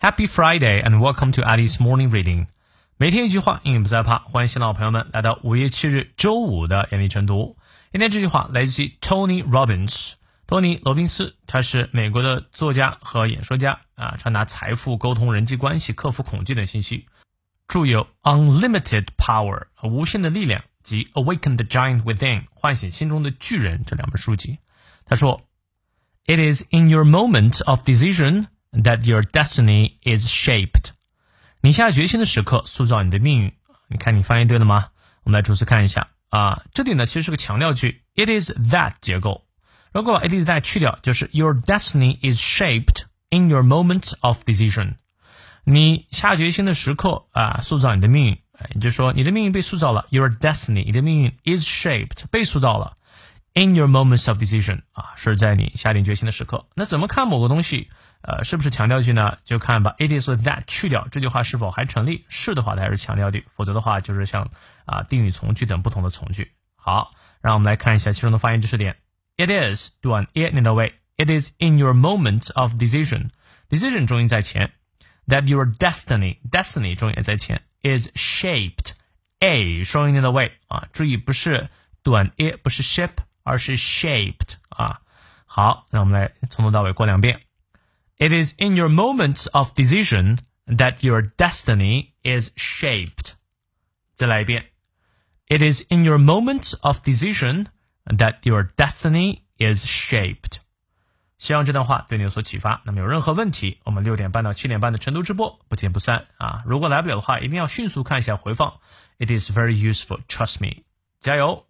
Happy Friday and welcome to Alice Morning Reading。每天一句话，英语不再怕。欢迎新老朋友们来到五月七日周五的艾力晨读。今天这句话来自 Tony Robbins，托尼·罗宾斯，他是美国的作家和演说家啊，传达财富、沟通、人际关系、克服恐惧等信息。著有《Unlimited Power》无限的力量及《Awaken the Giant Within》唤醒心中的巨人这两本书籍。他说：“It is in your moment of decision。” That your destiny is shaped，你下决心的时刻塑造你的命运。你看你翻译对了吗？我们来逐词看一下啊。这里呢其实是个强调句，it is that 结构。如果把 it is that 去掉，就是 your destiny is shaped in your moment of decision。你下决心的时刻啊，塑造你的命运。也就是说，你的命运被塑造了。Your destiny，你的命运 is shaped 被塑造了。 In your moments of decision 啊，是在你下定决心的时刻。那怎么看某个东西？呃，是不是强调句呢？就看把 it is that 去掉，这句话是否还成立？是的话，它还是强调句；否则的话，就是像啊定语从句等不同的从句。好，让我们来看一下其中的发音知识点。It is 短 it 念到位。It is in your moments of decision。decision 重音在前。That your destiny destiny 重音在前。Is shaped a 双音念到位啊，注意不是短 it 不是 shape，而是 shaped 啊。好，那我们来从头到尾过两遍。It is in your moments of decision that your destiny is shaped. 再来一遍. It is in your moments of decision that your destiny is shaped. 希望这段话对你有所启发。那么有任何问题，我们六点半到七点半的晨读直播不见不散啊！如果来不了的话，一定要迅速看一下回放。It is very useful, trust me. 加油！